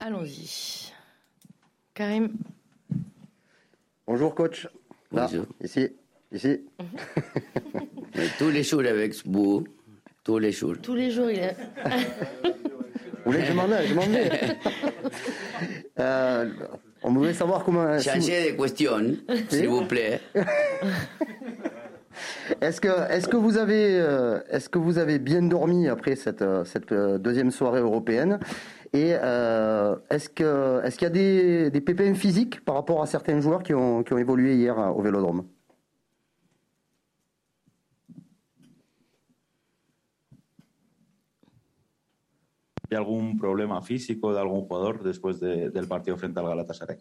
Allons-y. Karim. Bonjour coach. Là, Bonjour. ici, ici. Tous les jours avec vous, tous les jours. Tous les jours, il est. Vous voulez que je m'en vais, je m'en vais. Euh, on voulait savoir comment. si vous- Changez de question, s'il vous plaît. Est-ce que, est-ce que vous avez, euh, est-ce que vous avez bien dormi après cette, euh, cette euh, deuxième soirée européenne? Et euh, est-ce que, est-ce qu'il y a des, des pépins physiques par rapport à certains joueurs qui ont, qui ont évolué hier au Vélodrome ¿Hay algún problema físico de algún jugador después de- del partido frente al Galatasaray?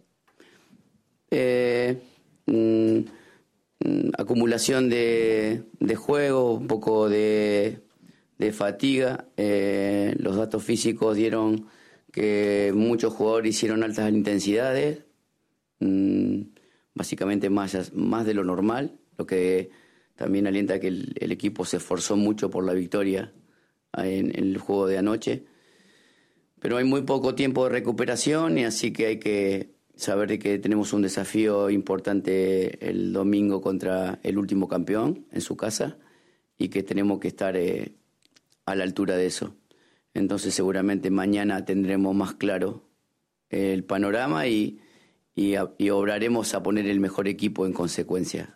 Eh, mm, mm, acumulación de, de juego, un poco de, de fatiga. Eh, los datos físicos dieron muchos jugadores hicieron altas intensidades, mm, básicamente más, más de lo normal, lo que también alienta que el, equipo se esforzó mucho por la victoria en, el juego de anoche. Pero hay muy poco tiempo de recuperación y así que hay que saber que tenemos un desafío importante el domingo contra el último campeón en su casa y que tenemos que estar eh, a la altura de eso. Entonces seguramente mañana tendremos más claro el panorama y, y, a- y obraremos a poner el mejor equipo en consecuencia.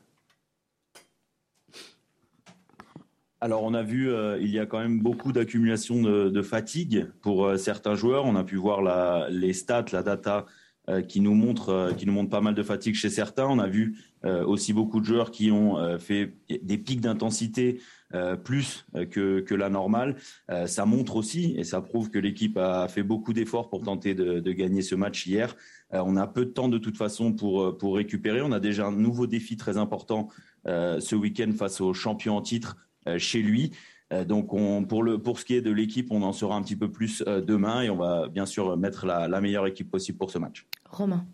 Alors, on a vu, euh, il y a quand même beaucoup d'accumulation de, de fatigue pour euh, certains joueurs. On a pu voir la- les stats, la data euh, qui nous montre, euh, qui nous montre pas mal de fatigue chez certains. On a vu euh, aussi beaucoup de joueurs qui ont euh, fait des pics d'intensité euh, plus euh, que, que la normale. Euh, ça montre aussi et ça prouve que l'équipe a fait beaucoup d'efforts pour tenter de, gagner ce match hier. On a peu de temps de toute façon pour, pour récupérer. On a déjà un nouveau défi très important ce week-end face au champion en titre chez lui. Donc, on, pour, le, pour ce qui est de l'équipe, on en saura un petit peu plus demain et on va bien sûr mettre la, la meilleure équipe possible pour ce match. Romain.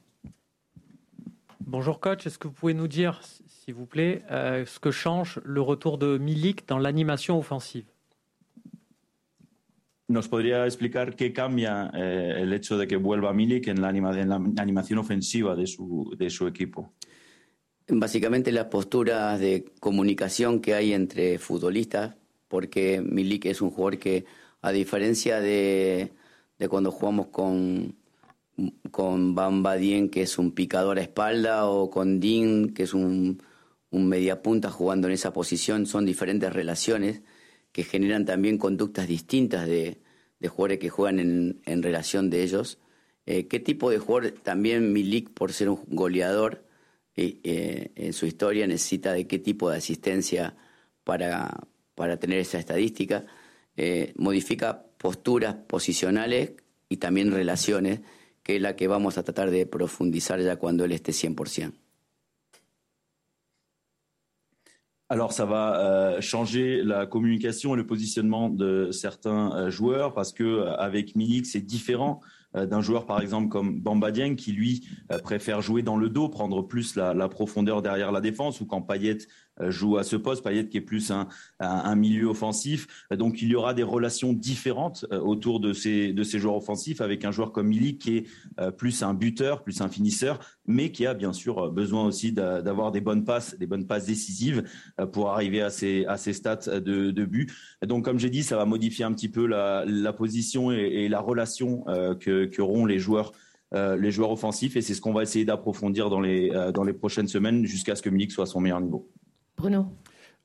Bonjour coach, est-ce que vous pouvez nous dire, s'il vous plaît, euh, ce que change le retour de Milik dans l'animation offensive ¿Nos podría explicar qué cambia eh, el hecho de que vuelva Milik en la, anima- en la animación ofensiva de su, de su equipo? Básicamente las posturas de comunicación que hay entre futbolistas, porque Milik es un jugador que, a diferencia de, de cuando jugamos con, con Bamba Dien, que es un picador a espalda, o con Dean, que es un, un mediapunta jugando en esa posición, son diferentes relaciones que generan también conductas distintas de, jugadores que juegan en, relación de ellos. Eh, ¿Qué tipo de jugador también Milik, por ser un goleador, eh, eh, en su historia necesita de qué tipo de asistencia para, para tener esa estadística? Modifica posturas posicionales y también relaciones, que la que vamos a tratar de profundizar ya cuando él esté 100%. Alors, ça va euh, changer la communication et le positionnement de certains euh, joueurs parce que euh, avec Milik, c'est différent euh, d'un joueur, par exemple, comme Bamba Dieng, qui lui préfère jouer dans le dos, prendre plus la, profondeur derrière la défense, ou quand Payet joue à ce poste, Payet qui est plus un, un, milieu offensif. Euh, Donc, il y aura des relations différentes euh, autour de ces, de ces joueurs offensifs avec un joueur comme Milik qui est euh, plus un buteur, plus un finisseur, mais qui a bien sûr euh, besoin aussi d'a- d'avoir des bonnes passes, des bonnes passes décisives euh, pour arriver à ces, à ces stats de, de but. Donc, comme j'ai dit, ça va modifier un petit peu la, la position et, la relation euh, que qu'auront les joueurs. euh, les joueurs offensifs et c'est ce qu'on va essayer d'approfondir dans les, euh, dans les prochaines semaines jusqu'à ce que Milik soit à son meilleur niveau. Bruno.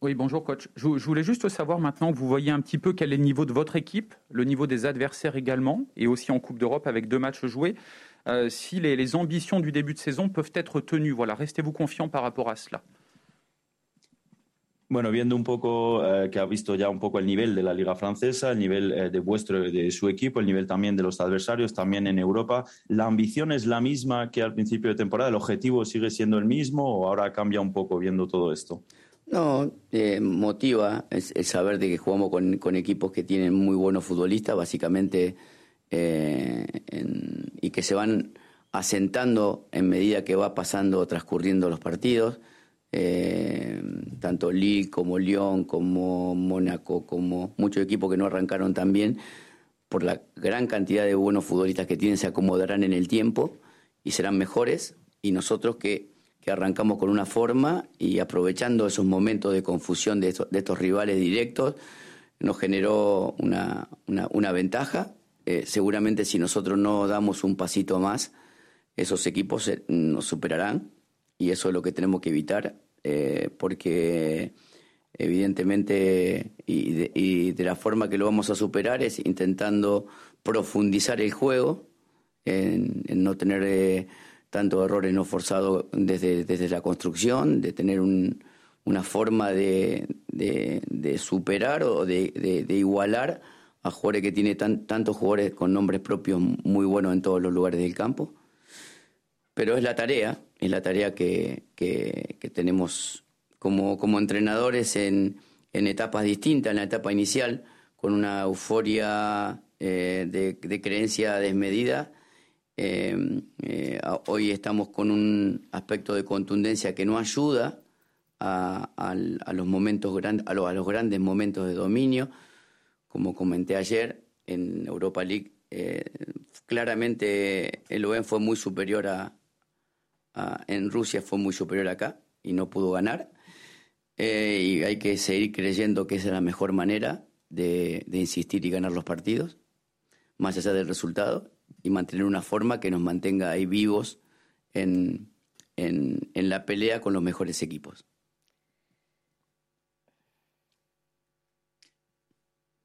Oui, bonjour coach. Je, je voulais juste savoir maintenant que vous voyez un petit peu quel est le niveau de votre équipe, le niveau des adversaires également, et aussi en Coupe d'Europe avec deux matchs joués, euh, si les, les ambitions du début de saison peuvent être tenues. Voilà, restez-vous confiant par rapport à cela. Bueno, viendo un poco eh, que ha visto ya un poco el nivel de la liga francesa, el nivel eh, de vuestro, de su equipo, el nivel también de los adversarios, también en Europa, ¿la ambición es la misma que al principio de temporada? ¿El objetivo sigue siendo el mismo o ahora cambia un poco viendo todo esto? No, eh, motiva el, el saber de que jugamos con, equipos que tienen muy buenos futbolistas, básicamente, eh, en- y que se van asentando en medida que va pasando, transcurriendo los partidos. Eh, tanto Lille como Lyon, como Mónaco, como muchos equipos que no arrancaron tan bien, por la gran cantidad de buenos futbolistas que tienen, se acomodarán en el tiempo y serán mejores. Y nosotros que, que arrancamos con una forma y aprovechando esos momentos de confusión de estos, rivales directos, nos generó una, una, ventaja. Eh, seguramente si nosotros no damos un pasito más, esos equipos nos superarán y eso es lo que tenemos que evitar eh, porque evidentemente y de, y de, la forma que lo vamos a superar es intentando profundizar el juego, en, en no tener eh, tantos errores no forzados desde, desde la construcción, de tener un, una forma de, de, superar o de, igualar a jugadores que tiene tan, tantos jugadores con nombres propios muy buenos en todos los lugares del campo. Pero es la tarea, es la tarea que, que, tenemos como, como entrenadores en, en, etapas distintas, en la etapa inicial, con una euforia eh, de, creencia desmedida. Eh, eh, hoy estamos con un aspecto de contundencia que no ayuda a, los momentos a, grandes momentos de dominio. Como comenté ayer en Europa League, eh, claramente el OEM fue muy superior a, en Rusia, fue muy superior acá y no pudo ganar. Y hay que seguir creyendo que esa es la mejor manera de, de, insistir y ganar los partidos, más allá del resultado, y mantener una forma que nos mantenga vivos en, la pelea con los mejores equipos.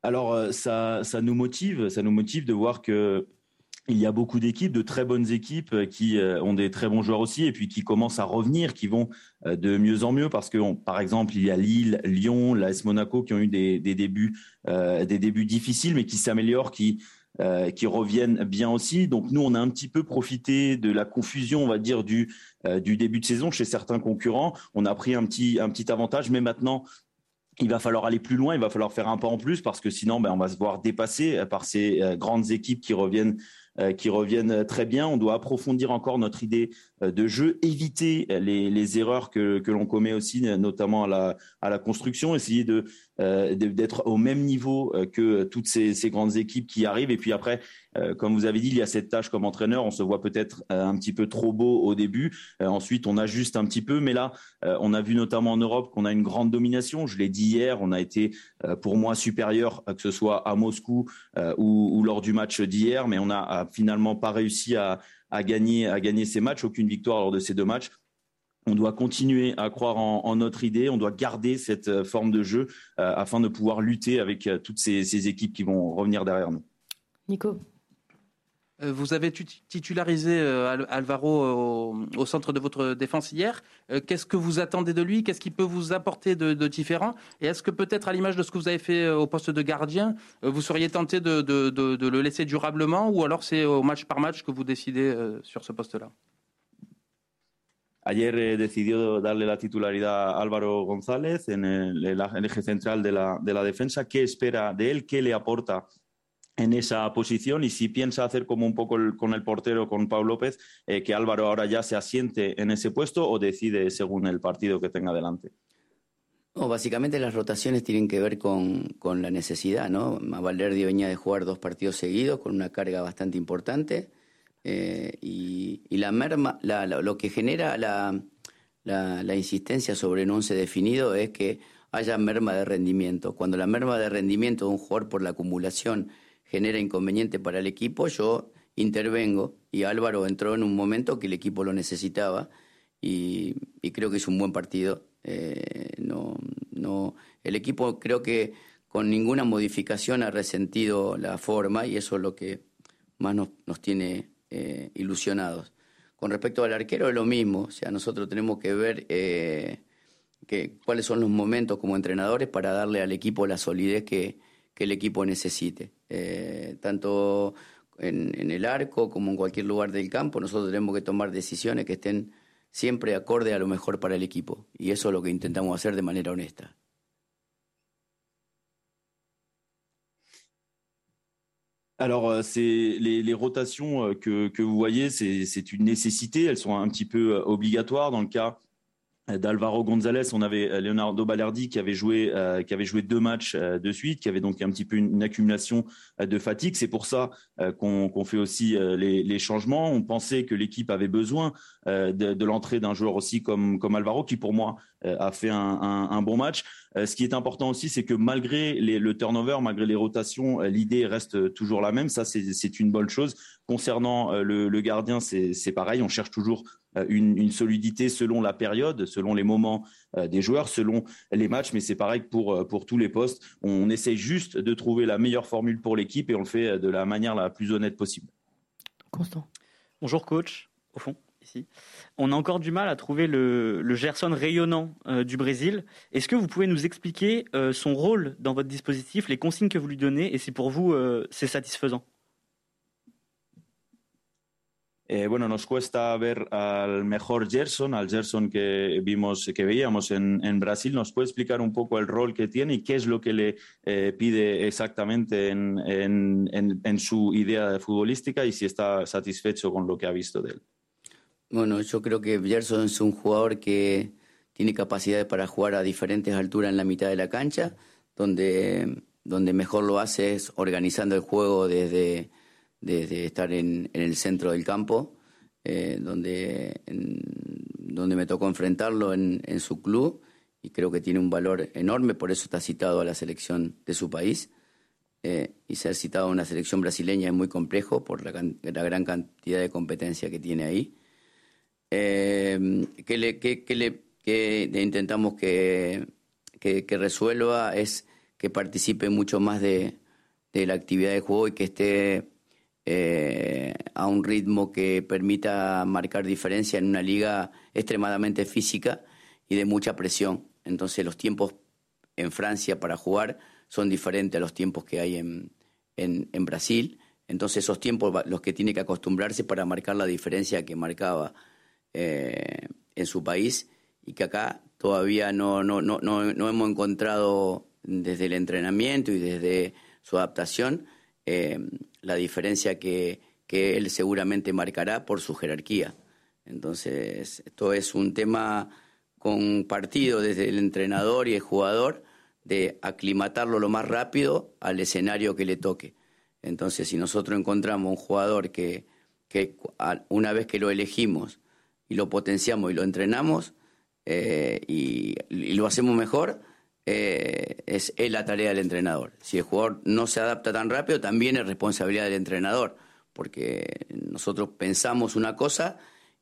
Alors euh, ça, ça nous motive, ça nous motive de voir que il y a beaucoup d'équipes, de très bonnes équipes euh, qui euh, ont des très bons joueurs aussi et puis qui commencent à revenir, qui vont de mieux en mieux parce que, par exemple, il y a Lille, Lyon, l'AS Monaco qui ont eu des, débuts, des débuts difficiles mais qui s'améliorent, qui euh, qui reviennent bien aussi. Donc nous, on a un petit peu profité de la confusion, on va dire, du, euh, début de saison chez certains concurrents. On a pris un petit, avantage, mais maintenant, il va falloir aller plus loin, il va falloir faire un pas en plus parce que sinon, ben, on va se voir dépasser par ces euh, grandes équipes qui reviennent qui reviennent très bien. On doit approfondir encore notre idée euh, de jeu, éviter les, les erreurs que, que l'on commet aussi, notamment à la, à la construction, essayer de euh, d'être au même niveau que toutes ces, grandes équipes qui arrivent. Et puis après, euh, comme vous avez dit, il y a cette tâche comme entraîneur. On se voit peut-être un petit peu trop beau au début. Euh, ensuite, on ajuste un petit peu. Mais là, on a vu notamment en Europe qu'on a une grande domination. Je l'ai dit hier, on a été pour moi supérieur, que ce soit à Moscou ou, ou, lors du match d'hier. Mais on n'a finalement pas réussi à, gagner, ces matchs. Aucune victoire lors de ces deux matchs. On doit continuer à croire en, notre idée, on doit garder cette forme de jeu euh, afin de pouvoir lutter avec euh, toutes ces, équipes qui vont revenir derrière nous. Nico euh, vous avez titularisé Alvaro au, au, centre de votre défense hier. Qu'est-ce que vous attendez de lui? Qu'est-ce qu'il peut vous apporter de, différent? Et est-ce que peut-être à l'image de ce que vous avez fait au poste de gardien, vous seriez tenté de, le laisser durablement ou alors c'est au match par match que vous décidez sur ce poste-là? Ayer eh, decidió darle la titularidad a Álvaro González en el, central de la, de la, defensa. ¿Qué espera de él? ¿Qué le aporta en esa posición? Y si piensa hacer como un poco el, con el portero, con Pau López, eh, que Álvaro ahora ya se asiente en ese puesto o decide según el partido que tenga delante. No, básicamente las rotaciones tienen que ver con, con la necesidad, ¿no? Valerdi venía de jugar dos partidos seguidos con una carga bastante importante. Eh, y, y, la merma, la, la, lo que genera la, la, insistencia sobre un once definido es que haya merma de rendimiento. Cuando la merma de rendimiento de un jugador por la acumulación genera inconveniente para el equipo, yo intervengo y Álvaro entró en un momento que el equipo lo necesitaba y, creo que es un buen partido. Eh, no, no, el equipo creo que con ninguna modificación ha resentido la forma y eso es lo que más nos, nos tiene eh, ilusionados. Con respecto al arquero es lo mismo, o sea, nosotros tenemos que ver eh, cuáles son los momentos como entrenadores para darle al equipo la solidez que, que el equipo necesite. Eh, tanto en, el arco como en cualquier lugar del campo, nosotros tenemos que tomar decisiones que estén siempre acorde a lo mejor para el equipo. Y eso es lo que intentamos hacer de manera honesta. Alors, euh, les, les, rotations euh, que, que vous voyez, c'est une nécessité. Elles sont un petit peu euh, obligatoires dans le cas d'Alvaro González, on avait Leonardo Balerdi qui avait joué, qui avait joué deux matchs de suite, qui avait donc un petit peu une, accumulation de fatigue. C'est pour ça qu'on fait aussi les, changements. On pensait que l'équipe avait besoin de, l'entrée d'un joueur aussi comme, comme Alvaro, qui pour moi a fait un bon match. Euh, ce qui est important aussi, c'est que malgré le turnover, malgré les rotations, euh, l'idée reste toujours la même. Ça, c'est une bonne chose. Concernant euh, le, gardien, c'est pareil. On cherche toujours une, solidité selon la période, selon les moments des joueurs, selon les matchs. Mais c'est pareil pour, pour tous les postes. On essaye juste de trouver la meilleure formule pour l'équipe et on le fait de la manière la plus honnête possible. Constant. Bonjour coach, au fond On a encore du mal à trouver le, Gerson rayonnant euh, du Brésil. Est-ce que vous pouvez nous expliquer euh, son rôle dans votre dispositif, les consignes que vous lui donnez, et si pour vous euh, c'est satisfaisant? Eh, bueno, nos cuesta ver al mejor Gerson, al Gerson que vimos, que veíamos en, en, Brasil. ¿Nos puede explicar un poco el rol que tiene y qué es lo que le eh, pide exactamente en, en, en, su idea futbolística y si está satisfecho con lo que ha visto de él? Bueno, yo creo que Gerson es un jugador que tiene capacidades para jugar a diferentes alturas en la mitad de la cancha, donde, donde mejor lo hace es organizando el juego desde, desde estar en, el centro del campo, eh, donde, donde me tocó enfrentarlo en, en, su club y creo que tiene un valor enorme, por eso está citado a la selección de su país. Eh, y ser citado a una selección brasileña es muy complejo por la, la gran cantidad de competencia que tiene ahí. Eh, que, le, que, le, que intentamos que, que, resuelva es que participe mucho más de, de, la actividad de juego y que esté eh, a un ritmo que permita marcar diferencia en una liga extremadamente física y de mucha presión. Entonces los tiempos en Francia para jugar son diferentes a los tiempos que hay en, en, en Brasil. Entonces esos tiempos los que tiene que acostumbrarse para marcar la diferencia que marcaba eh, en su país y que acá todavía no, no, no, no, hemos encontrado desde el entrenamiento y desde su adaptación eh, la diferencia que, que él seguramente marcará por su jerarquía. Entonces, esto es un tema compartido desde el entrenador y el jugador de aclimatarlo lo más rápido al escenario que le toque. Entonces, si nosotros encontramos un jugador que, que una vez que lo elegimos y lo potenciamos y lo entrenamos eh, y, lo hacemos mejor, eh, es, la tarea del entrenador. Si el jugador no se adapta tan rápido, también es responsabilidad del entrenador, porque nosotros pensamos una cosa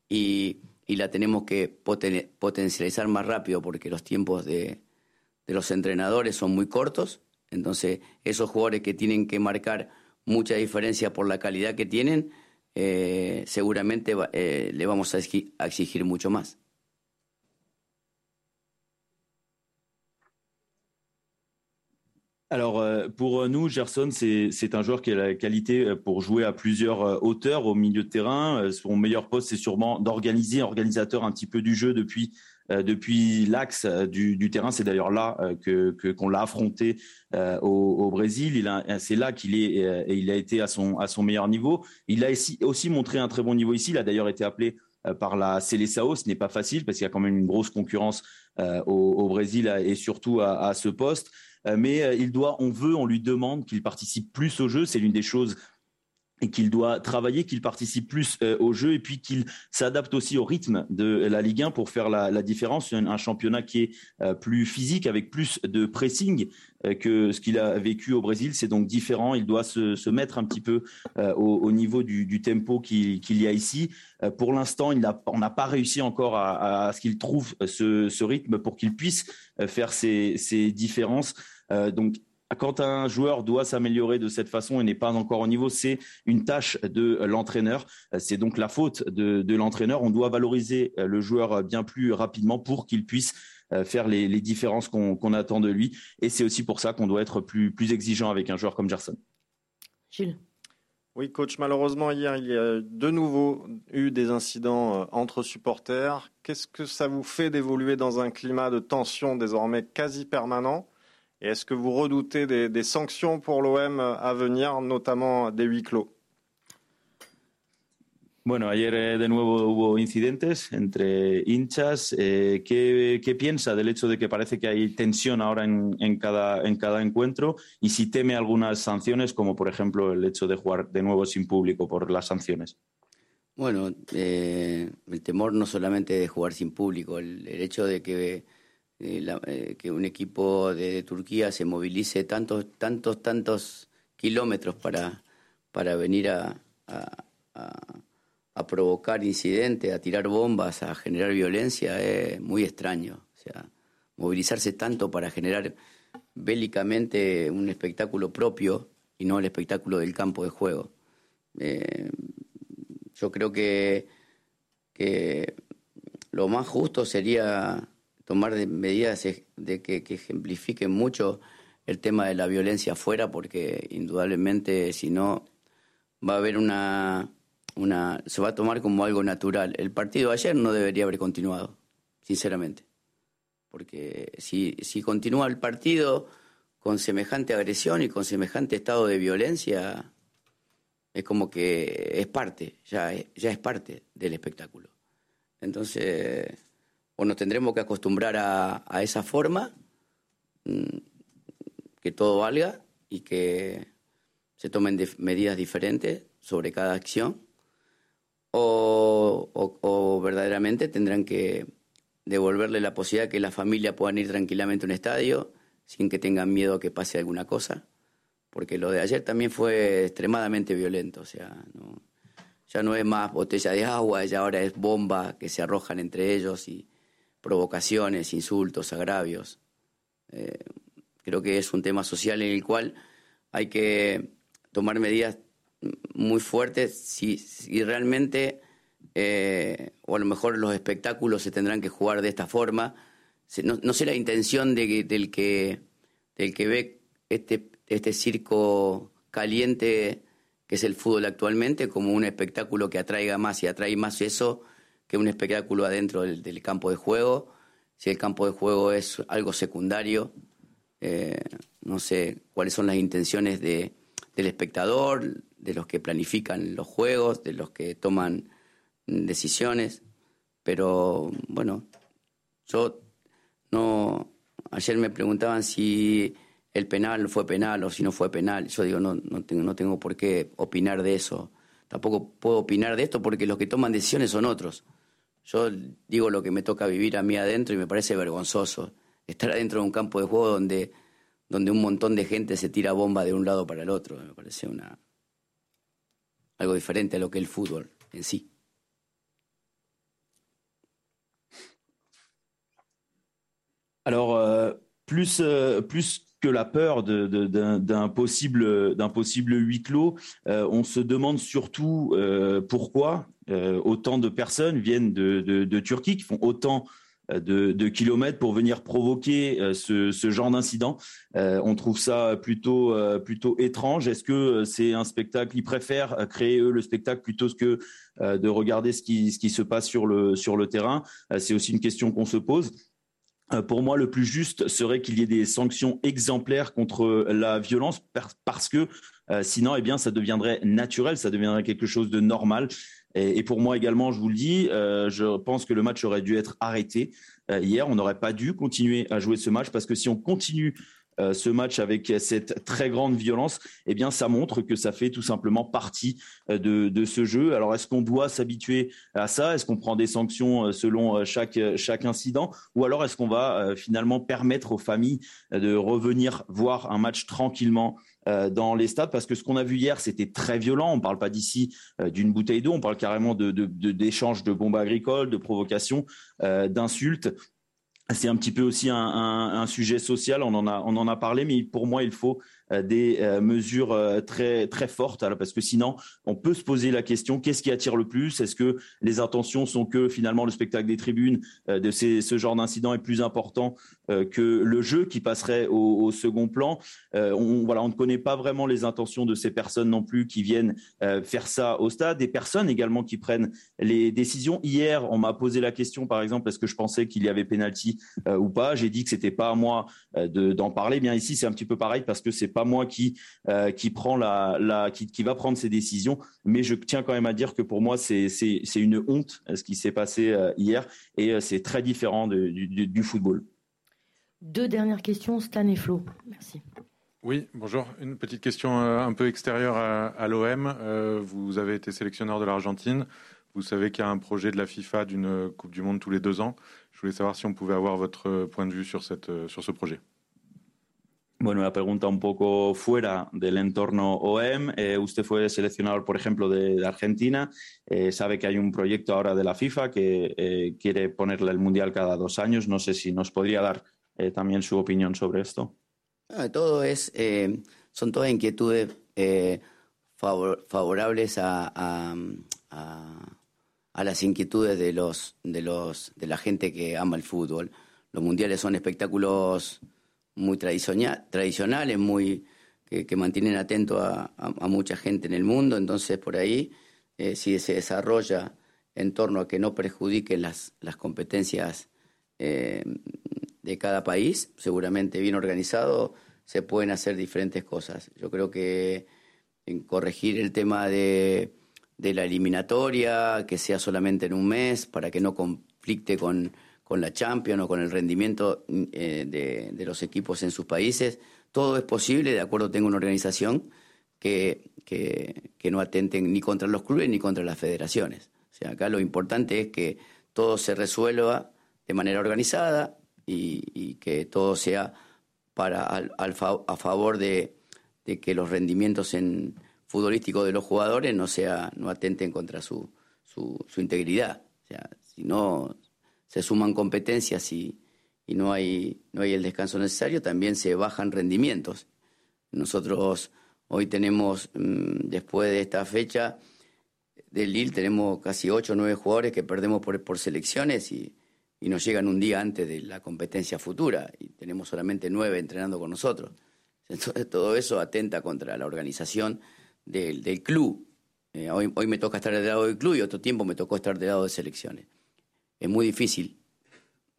y, la tenemos que potencializar más rápido, porque los tiempos de, de los entrenadores son muy cortos, entonces esos jugadores que tienen que marcar mucha diferencia por la calidad que tienen, eh, seguramente eh, le vamos a exigir. Alors euh, pour nous, Gerson, c'est un joueur qui a la qualité euh, pour jouer à plusieurs euh, hauteurs au milieu de terrain. Son meilleur poste, c'est sûrement d'organiser, organisateur un petit peu du jeu depuis euh, depuis l'axe euh, du, terrain. C'est d'ailleurs là euh, que qu'on l'a affronté au, Brésil. Il c'est là qu'il est et il a été à son à son meilleur niveau. Il a aussi, montré un très bon niveau ici. Il a d'ailleurs été appelé par la Seleção. Ce n'est pas facile parce qu'il y a quand même une grosse concurrence au, Brésil et surtout à, à ce poste. Mais il doit, on veut, on lui demande qu'il participe plus au jeu. C'est l'une des choses et qu'il doit travailler, qu'il participe plus euh, au jeu et puis qu'il s'adapte aussi au rythme de la Ligue 1 pour faire la, la différence. Un, un, championnat qui est euh, plus physique, avec plus de pressing euh, que ce qu'il a vécu au Brésil. C'est donc différent. Il doit se, se mettre un petit peu au, au, niveau du, du tempo qu'il y a ici. pour l'instant, on n'a pas réussi encore à, à ce qu'il trouve ce, ce, rythme pour qu'il puisse faire ces, ces différences. donc quand un joueur doit s'améliorer de cette façon et n'est pas encore au niveau, c'est une tâche de l'entraîneur. C'est donc la faute de, l'entraîneur. On doit valoriser le joueur bien plus rapidement pour qu'il puisse euh, faire les, différences qu'on attend de lui. Et c'est aussi pour ça qu'on doit être plus, plus exigeant avec un joueur comme Gerson. Gilles. Oui, coach, malheureusement, hier, il y a de nouveau eu des incidents euh, entre supporters. Qu'est-ce que ça vous fait d'évoluer dans un climat de tension désormais quasi permanent? Et est-ce que vous redoutez des, sanctions pour l'OM à venir, notamment des huis clos Bueno, ayer eh, de nuevo hubo incidentes entre hinchas. Eh, ¿qué, ¿qué, piensa del hecho de que parece que hay tensión ahora en, en, cada, en cada encuentro? Y si teme algunas sanciones, como por ejemplo el hecho de jugar de nuevo sin público por las sanciones. Bueno, eh, el temor no solamente de jugar sin público, el, el hecho de que, eh, la, eh, que un equipo de, Turquía se movilice tantos, tantos, tantos kilómetros para, para venir a, a, a, provocar incidentes, a tirar bombas, a generar violencia, es muy extraño. O sea, movilizarse tanto para generar bélicamente un espectáculo propio y no el espectáculo del campo de juego. Eh, yo creo que, que lo más justo sería tomar medidas de que, que, ejemplifiquen mucho el tema de la violencia afuera, porque indudablemente si no va a haber una, una, se va a tomar como algo natural. El partido ayer no debería haber continuado, sinceramente, porque si, si continúa el partido con semejante agresión y con semejante estado de violencia, es como que es parte, ya, ya es parte del espectáculo. Entonces, o nos tendremos que acostumbrar a, a esa forma, mmm, que todo valga y que se tomen de medidas diferentes sobre cada acción, o, o, verdaderamente tendrán que devolverle la posibilidad que la familia puedan ir tranquilamente a un estadio sin que tengan miedo a que pase alguna cosa porque lo de ayer también fue extremadamente violento, o sea, ya no es más botella de agua, ya ahora es bomba que se arrojan entre ellos y provocaciones, insultos, agravios. Eh, creo que es un tema social en el cual hay que tomar medidas muy fuertes si, si realmente, eh, o a lo mejor los espectáculos se tendrán que jugar de esta forma. No, sé la intención de, del, que, del que ve este este circo caliente que es el fútbol actualmente como un espectáculo que atraiga más y atrae más eso que un espectáculo adentro del, campo de juego. Si el campo de juego es algo secundario, eh, no sé cuáles son las intenciones de, del espectador, de los que planifican los juegos, de los que toman decisiones, pero bueno, yo no, ayer me preguntaban si el penal fue penal o si no fue penal. Yo digo, no, no, tengo, no tengo por qué opinar de eso. Tampoco puedo opinar de esto porque los que toman decisiones son otros. Yo digo lo que me toca vivir a mí adentro y me parece vergonzoso estar adentro de un campo de juego donde, donde un montón de gente se tira bomba de un lado para el otro. Me parece una algo diferente a lo que es el fútbol en sí. Alors, euh, plus, euh, plus que la peur d'un possible, huis clos, euh, on se demande surtout euh, pourquoi euh, autant de personnes viennent de, Turquie, qui font autant de, kilomètres pour venir provoquer ce, ce, genre d'incident. on trouve ça plutôt, plutôt étrange. Est-ce que c'est un spectacle Ils préfèrent créer eux le spectacle plutôt que de regarder ce qui, ce qui se passe sur le, sur le terrain? C'est aussi une question qu'on se pose. Euh, pour moi, le plus juste serait qu'il y ait des sanctions exemplaires contre la violence parce que euh, sinon, eh bien, ça deviendrait naturel, ça deviendrait quelque chose de normal. Et, pour moi également, je vous le dis, euh, je pense que le match aurait dû être arrêté euh, hier. On n'aurait pas dû continuer à jouer ce match parce que si on continue euh, ce match avec cette très grande violence, eh bien, ça montre que ça fait tout simplement partie euh, de, ce jeu. Alors, est-ce qu'on doit s'habituer à ça? Est-ce qu'on prend des sanctions euh, selon chaque, incident? Ou alors est-ce qu'on va finalement permettre aux familles de revenir voir un match tranquillement dans les stades? Parce que ce qu'on a vu hier, c'était très violent. On ne parle pas d'ici d'une bouteille d'eau, on parle carrément d'échanges de, de, bombes agricoles, de provocations, d'insultes c'est un petit peu aussi un, sujet social, on en, a, on en a parlé, mais pour moi, il faut des euh, mesures euh, très, très fortes, parce que sinon, on peut se poser la question, qu'est-ce qui attire le plus? Est-ce que les intentions sont que finalement le spectacle des tribunes de ce genre d'incident est plus important que le jeu qui passerait au, second plan? On, voilà, on ne connaît pas vraiment les intentions de ces personnes non plus qui viennent faire ça au stade, des personnes également qui prennent les décisions. Hier, on m'a posé la question, par exemple, est-ce que je pensais qu'il y avait pénalty ou pas? J'ai dit que c'était pas à moi d'en parler. Bien ici, c'est un petit peu pareil parce que c'est pas moi qui euh, qui prend la, la qui, qui, va prendre ces décisions, mais je tiens quand même à dire que pour moi c'est c'est c'est une honte ce qui s'est passé hier et c'est très différent de, du, du, football. Deux dernières questions, Stan et Flo. Merci. Oui, bonjour. Une petite question un peu extérieure à, à l'OM. vous avez été sélectionneur de l'Argentine. Vous savez qu'il y a un projet de la FIFA d'une Coupe du Monde tous les deux ans. Je voulais savoir si on pouvait avoir votre point de vue sur, cette, sur ce projet. Bueno, una pregunta un poco fuera del entorno OEM. Eh, usted fue seleccionador, por ejemplo, de, Argentina. Eh, sabe que hay un proyecto ahora de la FIFA que eh, quiere ponerle el Mundial cada dos años. No sé si nos podría dar también su opinión sobre esto. Todo es, son todas inquietudes favor, favorables a, a a las inquietudes de, los, de, los, de la gente que ama el fútbol. Los mundiales son espectáculos muy tradicionales, muy, que, mantienen atento a, mucha gente en el mundo, entonces por ahí, eh, si se desarrolla en torno a que no perjudiquen las, las competencias eh, de cada país, seguramente bien organizado, se pueden hacer diferentes cosas. Yo creo que en corregir el tema de de la eliminatoria, que sea solamente en un mes, para que no conflicte con, con la Champions o con el rendimiento eh, de, de, los equipos en sus países. Todo es posible, de acuerdo, tengo una organización que, que, que, no atenten ni contra los clubes ni contra las federaciones. O sea, acá lo importante es que todo se resuelva de manera organizada y, que todo sea para al, al, a favor de, de que los rendimientos en, futbolístico de los jugadores no sea no atenten contra su, su, su integridad. O sea, si no se suman competencias y, y, no, hay, no hay el descanso necesario, también se bajan rendimientos. Nosotros hoy tenemos, mmm, después de esta fecha del Lille, tenemos casi 8 o 9 jugadores que perdemos por, por selecciones y, y, nos llegan un día antes de la competencia futura y tenemos solamente 9 entrenando con nosotros. Entonces todo eso atenta contra la organización del, del club. Eh, hoy, hoy me toca estar del lado del club y otro tiempo me tocó estar del lado de selecciones. Es muy difícil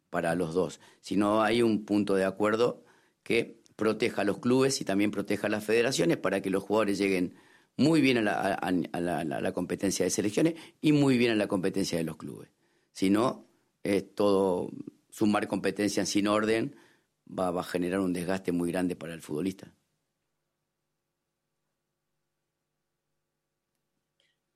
para los dos. Si no hay un punto de acuerdo que proteja a los clubes y también proteja a las federaciones para que los jugadores lleguen muy bien a la, a, la competencia de selecciones y muy bien a la competencia de los clubes. Si no, es todo sumar competencias sin orden va, va a generar un desgaste muy grande para el futbolista.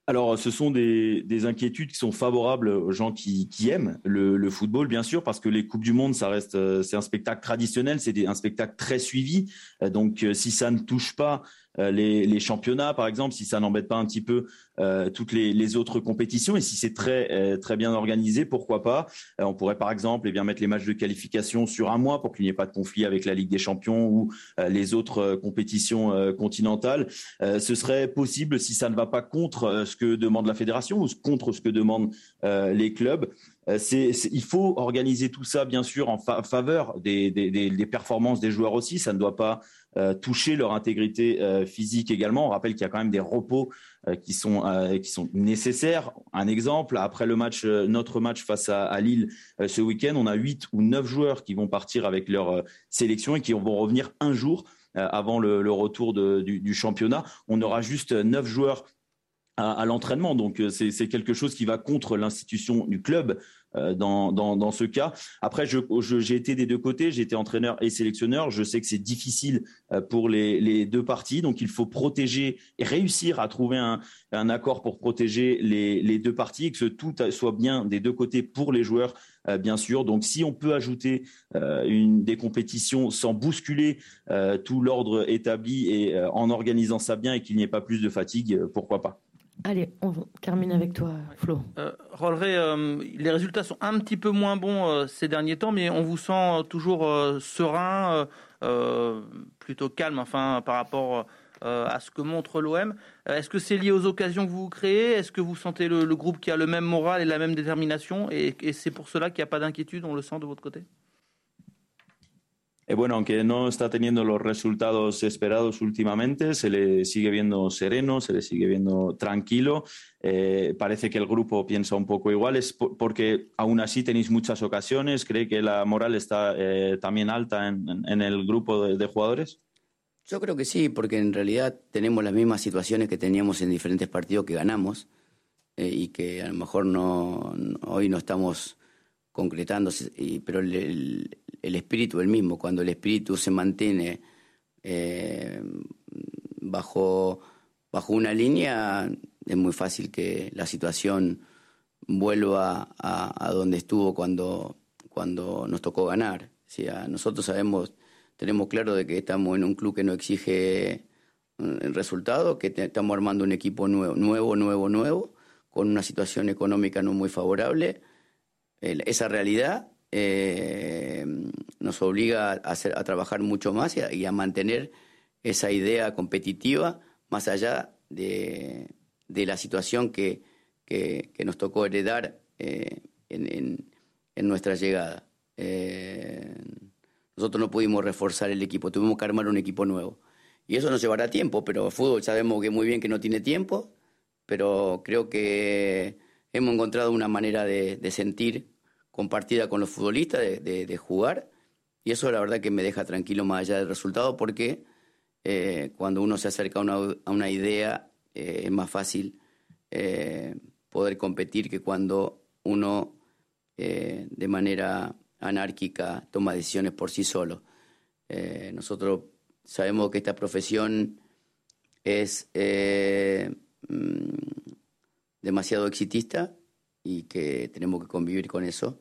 Alors, ce sont des, des, inquiétudes qui sont favorables aux gens qui, qui aiment le, le, football, bien sûr, parce que les coupes du monde, ça reste, euh, c'est un spectacle traditionnel, c'est un spectacle très suivi. Euh, donc, euh, si ça ne touche pas les, les, championnats, par exemple, si ça n'embête pas un petit peu euh, toutes les, les, autres compétitions et si c'est très euh, très bien organisé, pourquoi pas On pourrait par exemple eh bien mettre les matchs de qualification sur un mois pour qu'il n'y ait pas de conflit avec la Ligue des Champions ou les autres compétitions continentales. ce serait possible si ça ne va pas contre ce que demande la fédération ou contre ce que demandent les clubs. C'est, il faut organiser tout ça, bien sûr, en fa faveur des, des, des, performances des joueurs aussi. Ça ne doit pas euh, toucher leur intégrité euh, physique également. On rappelle qu'il y a quand même des repos euh, qui sont qui sont nécessaires. Un exemple, après le match, notre match face à, Lille ce week-end, on a huit ou neuf joueurs qui vont partir avec leur sélection et qui vont revenir un jour avant le, retour du, du, championnat. On aura juste neuf joueurs à, à l'entraînement. Donc c'est quelque chose qui va contre l'institution du club euh, dans, dans, dans, ce cas. Après, j'ai je, j'ai été des deux côtés, j'ai été entraîneur et sélectionneur. Je sais que c'est difficile euh, pour les, les, deux parties, donc il faut protéger et réussir à trouver un, un accord pour protéger les, les, deux parties et que ce tout soit bien des deux côtés pour les joueurs, euh, bien sûr. Donc, si on peut ajouter euh, une, des compétitions sans bousculer euh, tout l'ordre établi et en organisant ça bien et qu'il n'y ait pas plus de fatigue, pourquoi pas. Allez, on termine avec toi, Flo. Euh, Rolleray, euh, les résultats sont un petit peu moins bons euh, ces derniers temps, mais on vous sent euh, toujours serein, plutôt calme, enfin, par rapport à ce que montre l'OM. Est-ce que c'est lié aux occasions que vous créez? Est-ce que vous sentez le, le, groupe qui a le même moral et la même détermination? Et, et c'est pour cela qu'il n'y a pas d'inquiétude, on le sent de votre côté? Eh, bueno, aunque no está teniendo los resultados esperados últimamente, se le sigue viendo sereno, se le sigue viendo tranquilo. Eh, parece que el grupo piensa un poco igual. ¿Es porque aún así tenéis muchas ocasiones? ¿Cree que la moral está eh, también alta en, el grupo de, jugadores? Yo creo que sí, porque en realidad tenemos las mismas situaciones que teníamos en diferentes partidos que ganamos y que a lo mejor no, hoy no estamos concretando, pero el, espíritu es el mismo. Cuando el espíritu se mantiene eh, bajo, bajo una línea, es muy fácil que la situación vuelva a, donde estuvo cuando, cuando nos tocó ganar. O sea, nosotros sabemos tenemos claro de que estamos en un club que no exige el resultado, que estamos armando un equipo nuevo, nuevo, nuevo, nuevo, con una situación económica no muy favorable. esa realidad eh, nos obliga a, trabajar mucho más y a, mantener esa idea competitiva más allá de, la situación que, nos tocó heredar eh, en, nuestra llegada. Eh, nosotros no pudimos reforzar el equipo, tuvimos que armar un equipo nuevo. Y eso nos llevará tiempo, pero fútbol sabemos que muy bien que no tiene tiempo, pero creo que hemos encontrado una manera de, sentir compartida con los futbolistas, de, jugar, y eso la verdad que me deja tranquilo más allá del resultado, porque eh, cuando uno se acerca a una, idea eh, es más fácil eh, poder competir que cuando uno de manera anárquica toma decisiones por sí solo. Nosotros sabemos que esta profesión es mm, demasiado exitista y que tenemos que convivir con eso.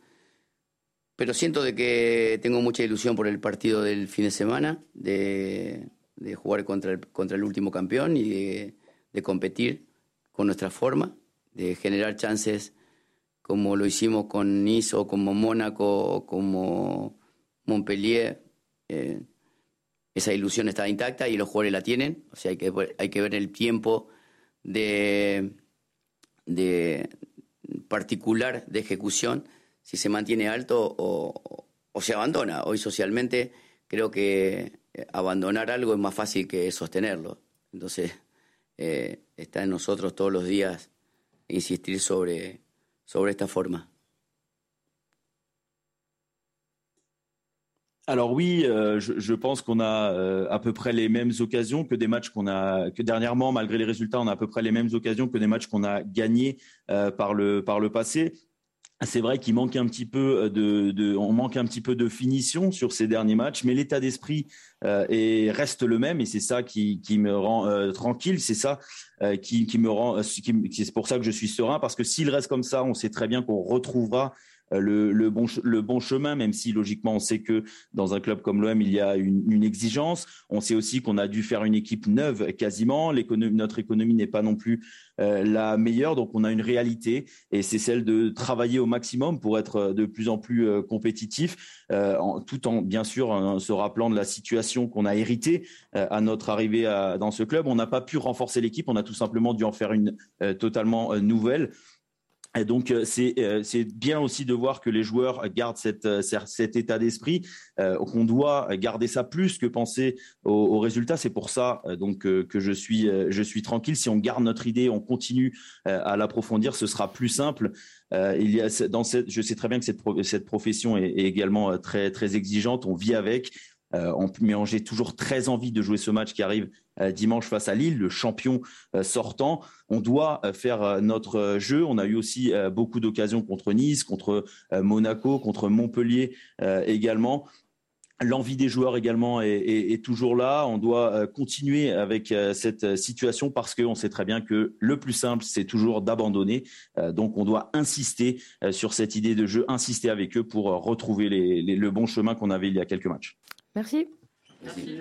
Pero siento de que tengo mucha ilusión por el partido del fin de semana, de, jugar contra el, contra el último campeón y de, competir con nuestra forma, de generar chances como lo hicimos con Nice o como Mónaco o como Montpellier. Eh, esa ilusión está intacta y los jugadores la tienen. O sea, hay que, hay que ver el tiempo de, de particular de ejecución, si se mantiene alto o, se abandona. Hoy socialmente creo que eh, abandonar algo es más fácil que sostenerlo. Entonces, eh, está en nosotros todos los días insistir sobre sobre esta forma Alors oui, euh, je, pense qu'on a euh, à peu près les mêmes occasions que des matchs qu'on a que dernièrement, malgré les résultats, on a à peu près les mêmes occasions que des matchs qu'on a gagnés euh, par le par le passé. C'est vrai qu'il manque un petit peu de, on manque un petit peu de finition sur ces derniers matchs, mais l'état d'esprit reste le même et c'est ça qui, me rend tranquille, c'est ça qui, me rend, c'est pour ça que je suis serein parce que s'il reste comme ça, on sait très bien qu'on retrouvera euh, le, bon, le bon chemin, même si logiquement on sait que dans un club comme l'OM, il y a une, exigence. On sait aussi qu'on a dû faire une équipe neuve quasiment. notre économie n'est pas non plus euh, la meilleure, donc on a une réalité et c'est celle de travailler au maximum pour être euh, de plus en plus compétitif, tout en bien sûr se rappelant de la situation qu'on a héritée à notre arrivée dans ce club. On n'a pas pu renforcer l'équipe, on a tout simplement dû en faire une totalement nouvelle. Et donc euh, euh, c'est bien aussi de voir que les joueurs gardent cette, euh, cet état d'esprit, qu'on doit garder ça plus que penser aux, résultats. C'est pour ça donc que je suis je suis tranquille. Si on garde notre idée, on continue à l'approfondir, ce sera plus simple. il y a dans cette, je sais très bien que cette, cette profession est, également très très exigeante. On vit avec. Mais j'ai toujours très envie de jouer ce match qui arrive dimanche face à Lille, le champion euh, sortant. On doit faire notre jeu. On a eu aussi beaucoup d'occasions contre Nice, contre Monaco, contre Montpellier également. L'envie des joueurs également est, toujours là. On doit continuer avec cette situation parce qu'on sait très bien que le plus simple, c'est toujours d'abandonner. donc, on doit insister sur cette idée de jeu, insister avec eux pour retrouver le bon chemin qu'on avait il y a quelques matchs. Merci. Merci.